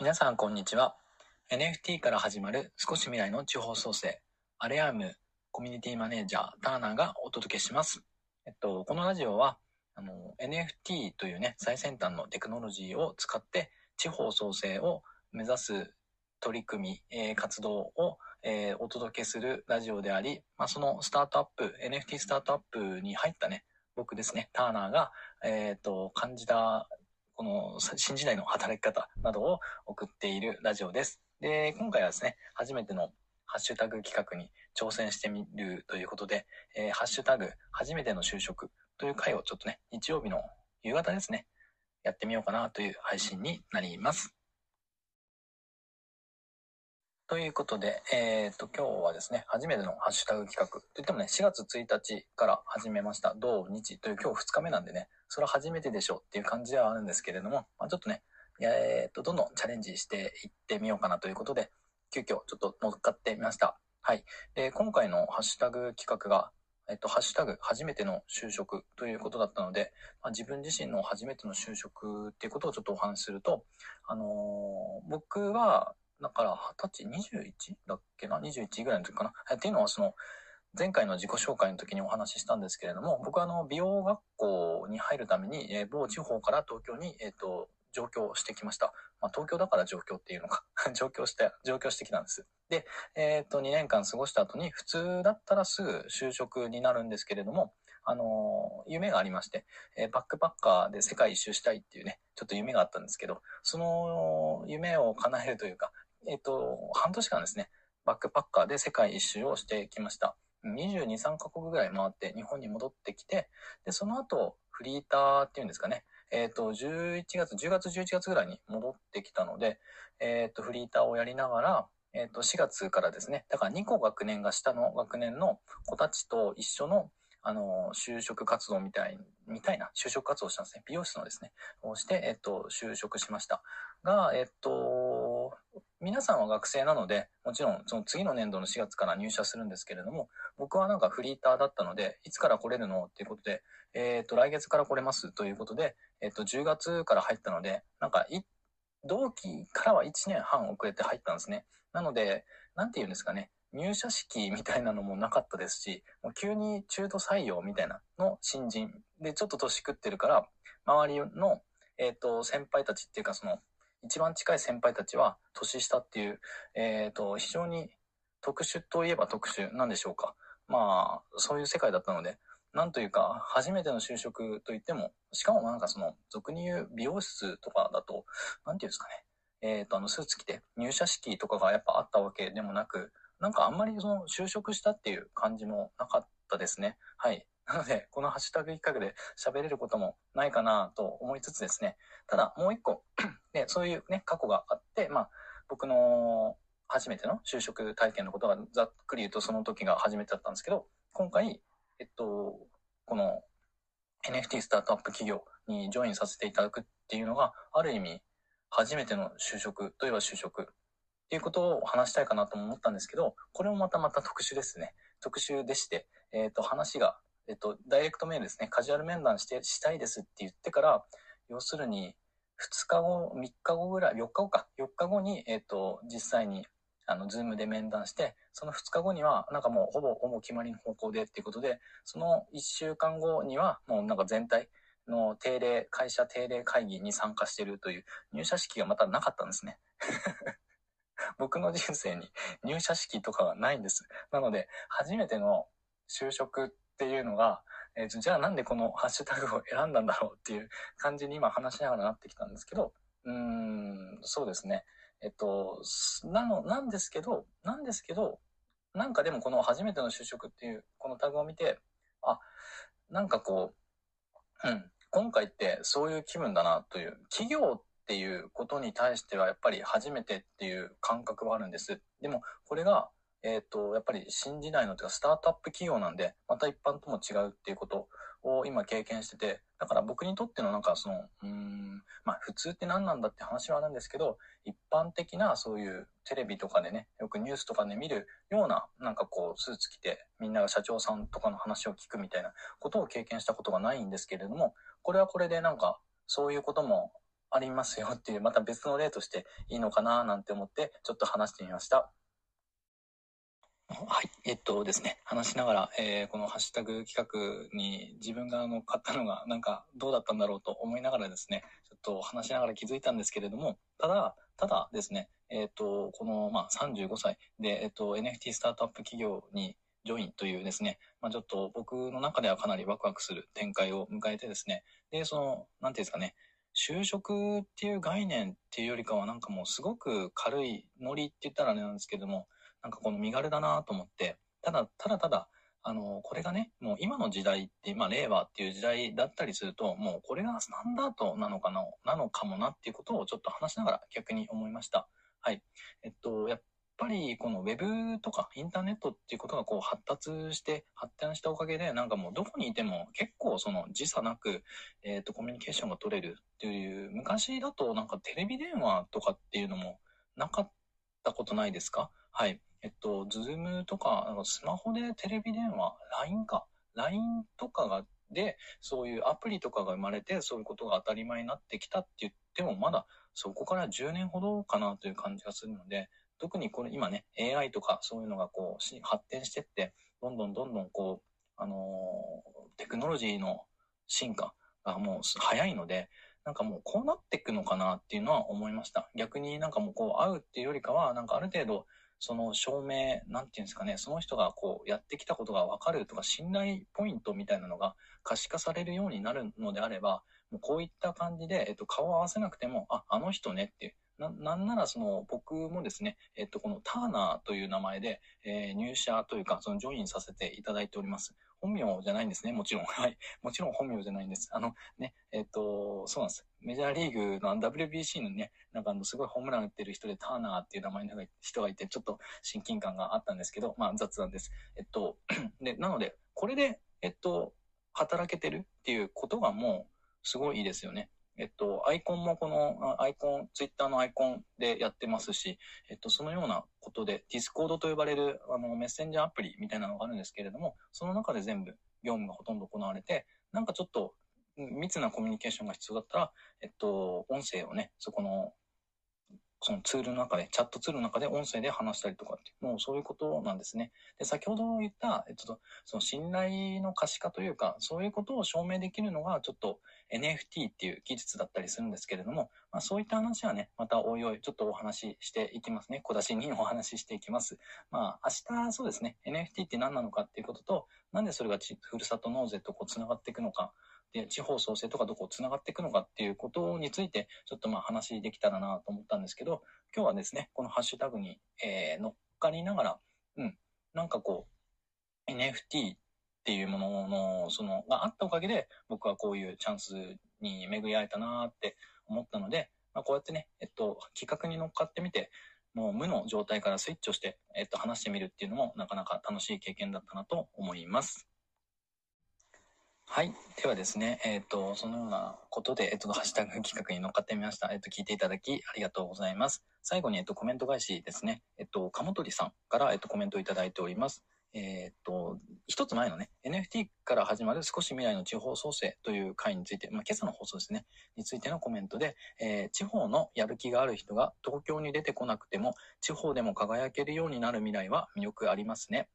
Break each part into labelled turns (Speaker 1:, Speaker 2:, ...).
Speaker 1: 皆さんこんにちは。NFT から始まる少し未来の地方創生、アレアームコミュニティマネージャーターナーがお届けします。えっと、このラジオは、あの、NFT というね、最先端のテクノロジーを使って地方創生を目指す取り組み、えー活動を、えーお届けするラジオであり、まあ、そのスタートアップ、NFT スタートアップに入ったね、僕ですね、ターナーが、えっ、と、感じた、この新時代の働き方などを送っているラジオです。で、今回はですね、初めてのハッシュタグ企画に挑戦してみるということで、えーハッシュタグ、初めての就職という回をちょっとね、日曜日の夕方ですね、やってみようかなという配信になります。ということで、えっ、と、今日はですね、初めてのハッシュタグ企画。といってもね、4月1日から始めました、土日という今日2日目なんでね、それは初めてでしょうっていう感じではあるんですけれども、まあ、ちょっとね、えっ、と、どんどんチャレンジしていってみようかなということで、急遽ちょっと乗っかってみました。はい。で、今回のハッシュタグ企画が、えっと、ハッシュタグ、初めての就職ということだったので、まあ、自分自身の初めての就職っていうことをちょっとお話しすると、あの僕は、だから20歳？21? だっけな ?21 ぐらいの時かな？っていうのはその、前回の自己紹介の時にお話ししたんですけれども、僕はあの、美容学校に入るために、えー某地方から東京に、えっ、と、上京してきました。まあ、東京だから上京っていうのか。上京して、上京してきたんです。で、えっ、と、2年間過ごした後に、普通だったらすぐ就職になるんですけれども、あの夢がありまして、えーバックパッカーで世界一周したいっていうね、ちょっと夢があったんですけど、その夢を叶えるというか、えっ、と、半年間ですね、バックパッカーで世界一周をしてきました。22、3カ国ぐらい回って日本に戻ってきて、で、その後、フリーターっていうんですかね、えっ、と、11月、10月、11月ぐらいに戻ってきたので、えっ、と、フリーターをやりながら、えっ、と、4月からですね、だから2個学年が下の学年の子たちと一緒の、あの、就職活動みたい、みたいな就職活動をしたんですね。美容室のですね、をして、えっ、と、就職しました。が、えっ、と、皆さんは学生なので、もちろんその次の年度の4月から入社するんですけれども、僕はなんかフリーターだったので、いつから来れるのっていうことで、えっ、と、来月から来れますということで、えっ、と、10月から入ったので、なんかい、同期からは1年半遅れて入ったんですね。なので、なんて言うんですかね、入社式みたいなのもなかったですし、もう急に中途採用みたいなの新人でちょっと年食ってるから、周りの、えっ、と、先輩たちっていうかその、一番近い先輩たちは年下っていう、えっ、と、非常に特殊といえば特殊なんでしょうか。まあ、そういう世界だったので、なんというか、初めての就職といっても、しかもなんかその、俗に言う美容室とかだと、なんていうんですかね。えっ、と、あの、スーツ着て入社式とかがやっぱあったわけでもなく、なんかあんまりその、就職したっていう感じもなかったですね。はい。なので、このハッシュタグ企画で喋れることもないかなと思いつつですね。ただ、もう一個、で、そういうね、過去があって、まあ、僕の初めての就職体験のことがざっくり言うとその時が初めてだったんですけど、今回、えっと、この NFT スタートアップ企業にジョインさせていただくっていうのが、ある意味、初めての就職といえば就職っていうことを話したいかなと思ったんですけど、これもまたまた特殊ですね。特殊でして、えっと、話が、えっと、ダイレクトメールですね。カジュアル面談して、したいですって言ってから、要するに、2日後、3日後ぐらい、4日後か、4日後に、えっ、と、実際に、あの、ズームで面談して、その2日後には、なんかもう、ほぼ、ほぼ決まりの方向でっていうことで、その1週間後には、もうなんか全体の定例、会社定例会議に参加してるという入社式がまたなかったんですね。僕の人生に入社式とかはないんです。なので、初めての就職っていうのが、えーじゃあなんでこのハッシュタグを選んだんだろうっていう感じに今話しながらなってきたんですけど、うーん、そうですね。えっと、なの、なんですけど、なんですけど、なんかでもこの初めての就職っていうこのタグを見て、あ、なんかこう、うん、今回ってそういう気分だなという、企業っていうことに対してはやっぱり初めてっていう感覚はあるんです。でもこれが、えっ、と、やっぱり新時代のというかスタートアップ企業なんで、また一般とも違うっていうことを今経験してて、だから僕にとってのなんかその、うん、まあ普通って何なんだって話はあるんですけど、一般的なそういうテレビとかでね、よくニュースとかで見るような、なんかこうスーツ着てみんなが社長さんとかの話を聞くみたいなことを経験したことがないんですけれども、これはこれでなんかそういうこともありますよっていう、また別の例としていいのかななんて思って、ちょっと話してみました。はい。えっとですね、話しながら、えー、このハッシュタグ企画に自分があの買ったのがなんかどうだったんだろうと思いながらですね、ちょっと話しながら気づいたんですけれども、ただ、ただですね、えっと、この、まあ、35歳で、えっと、NFT スタートアップ企業にジョインというですね、まあ、ちょっと僕の中ではかなりワクワクする展開を迎えてですね、で、その、なんていうんですかね、就職っていう概念っていうよりかはなんかもうすごく軽いノリって言ったらあれなんですけども、なんかこの身軽だなと思って、ただ、ただただ、あの、これがね、もう今の時代って、まあ、令和っていう時代だったりすると、もうこれがスタンダードなのかな、なのかもなっていうことをちょっと話しながら逆に思いました。はい。えっと、やっぱりこのウェブとかインターネットっていうことがこう発達して発展したおかげでなんかもうどこにいても結構その時差なく、えっ、とコミュニケーションが取れるっていう昔だとなんかテレビ電話とかっていうのもなかったことないですか？はい。えっと、ズームとか、なんかスマホでテレビ電話、LINE か。LINE とかが、で、そういうアプリとかが生まれて、そういうことが当たり前になってきたって言っても、まだそこから10年ほどかなという感じがするので、特にこれ今ね、AI とかそういうのがこう、発展してって、どんどんどんどんこう、あのー、テクノロジーの進化がもう早いので、なんかもうこうなっていくのかなっていうのは思いました。逆になんかもうこう会うっていうよりかは、なんかある程度その証明、なんていうんですかね、その人がこうやってきたことがわかるとか、信頼ポイントみたいなのが可視化されるようになるのであれば、もうこういった感じで、えっと、顔を合わせなくても、あ、あの人ねっていう、な、なんならその僕もですね、えっと、このターナーという名前で、えー、入社というか、そのジョインさせていただいております。本名じゃないんですね、もちろん。はい。もちろん本名じゃないんです。あの、ね、えっと、そうなんです。メジャーリーグの WBC のね、なんかあの、すごいホームラン打ってる人でターナーっていう名前の人がいて、ちょっと親近感があったんですけど、まあ雑談です。えっと、で、なので、これで、えっと、働けてるっていうことがもう、すごいいいですよね。えっと、アイコンもこのアイコン、ツイッターのアイコンでやってますし、えっと、そのようなことで、ディスコードと呼ばれるあのメッセンジャーアプリみたいなのがあるんですけれども、その中で全部業務がほとんど行われて、なんかちょっと密なコミュニケーションが必要だったら、えっと、音声をね、そこのそのツールの中で、チャットツールの中で音声で話したりとかっていう、もうそういうことなんですね。で、先ほど言った、えっと、その信頼の可視化というか、そういうことを証明できるのが、ちょっと NFT っていう技術だったりするんですけれども、まあそういった話はね、またおいおい、ちょっとお話ししていきますね。小出しにお話ししていきます。まあ明日、そうですね、NFT って何なのかっていうことと、なんでそれがふるさと納税とこう繋がっていくのか、で、地方創生とかどこ繋がっていくのかっていうことについて、ちょっとまあ話できたらなと思ったんですけど、今日はですね、このハッシュタグに、えー、乗っかりながら、うん、なんかこう、NFT っていうものの、その、があったおかげで、僕はこういうチャンスに巡り合えたなって思ったので、まあ、こうやってね、えっと、企画に乗っかってみて、もう無の状態からスイッチをして、えっと、話してみるっていうのもなかなか楽しい経験だったなと思います。はい。ではですね、えっ、ー、と、そのようなことで、えっ、ー、と、ハッシュタグ企画に乗っかってみました。えっ、ー、と、聞いていただきありがとうございます。最後に、えっと、コメント返しですね。えっと、鴨鳥さんから、えっと、コメントをいただいております。えっと、一つ前のね、NFT から始まる少し未来の地方創生という回について、まあ、今朝の放送ですね、についてのコメントで、えー、地方のやる気がある人が東京に出てこなくても、地方でも輝けるようになる未来は魅力ありますね。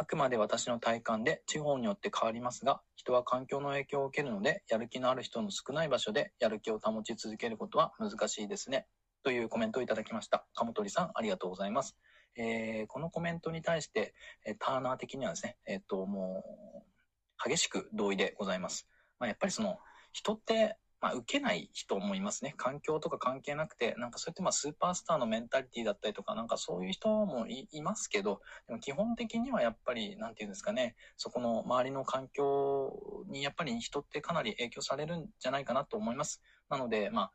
Speaker 1: あくまで私の体感で地方によって変わりますが、人は環境の影響を受けるので、やる気のある人の少ない場所でやる気を保ち続けることは難しいですね。というコメントをいただきました。鴨鳥さん、ありがとうございます。えー、このコメントに対して、えターナー的にはですね、えっ、と、もう、激しく同意でございます。まあ、やっぱりその、人ってまあ、受けない人もいますね。環境とか関係なくて、なんかそうやってまあスーパースターのメンタリティだったりとか、なんかそういう人もいますけど、でも基本的にはやっぱり、なんていうんですかね、そこの周りの環境にやっぱり人ってかなり影響されるんじゃないかなと思います。なので、まあ、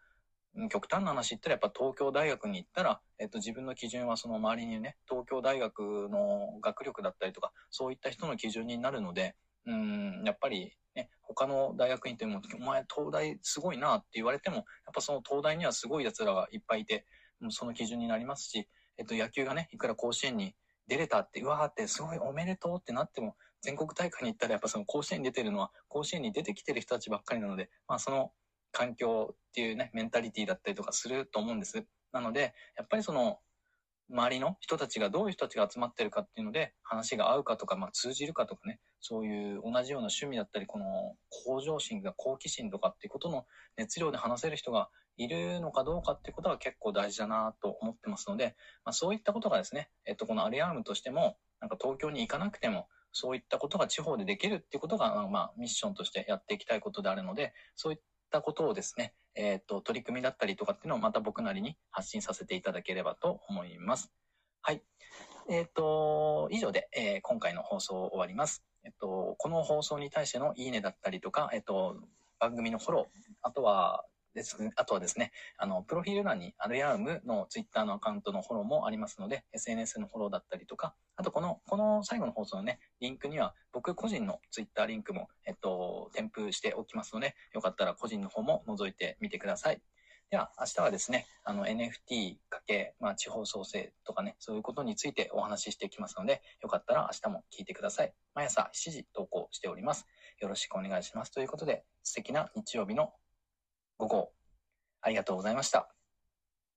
Speaker 1: 極端な話言ったらやっぱ東京大学に行ったら、えっと自分の基準はその周りにね、東京大学の学力だったりとか、そういった人の基準になるので、うん、やっぱりね、他の大学院っても、お前東大すごいなって言われても、やっぱその東大にはすごい奴らがいっぱいいて、その基準になりますし、えっと、野球がね、いくら甲子園に出れたって、うわーってすごいおめでとうってなっても、全国大会に行ったらやっぱその甲子園に出てるのは、甲子園に出てきてる人たちばっかりなので、まあその環境っていうね、メンタリティだったりとかすると思うんです。なので、やっぱりその、周りの人たちがどういう人たちが集まってるかっていうので、話が合うかとか、まあ通じるかとかね、そういう同じような趣味だったり、この向上心が好奇心とかっていうことの熱量で話せる人がいるのかどうかっていうことが結構大事だなと思ってますので、まあそういったことがですね、えっと、このアリアームとしても、なんか東京に行かなくても、そういったことが地方でできるっていうことが、まあミッションとしてやっていきたいことであるので、そういったったことをですね、えっと、取り組みだったりとかっていうのをまた僕なりに発信させていただければと思います。はい。えっ、と、以上で、えー今回の放送を終わります。えっと、この放送に対してのいいねだったりとか、えっと、番組のフォロー、あとはです、あとはですね、あの、プロフィール欄にアルヤームのツイッターのアカウントのフォローもありますので、SNS のフォローだったりとか、あとこの、この最後の放送のね、リンクには僕個人のツイッターリンクも、えっと、添付しておきますので、よかったら個人の方も覗いてみてください。では、明日はですね、あの NFT かけ、まあ、地方創生とかね、そういうことについてお話ししていきますので、よかったら明日も聞いてください。毎朝7時投稿しております。よろしくお願いします。ということで、素敵な日曜日の午後、ありがとうございました。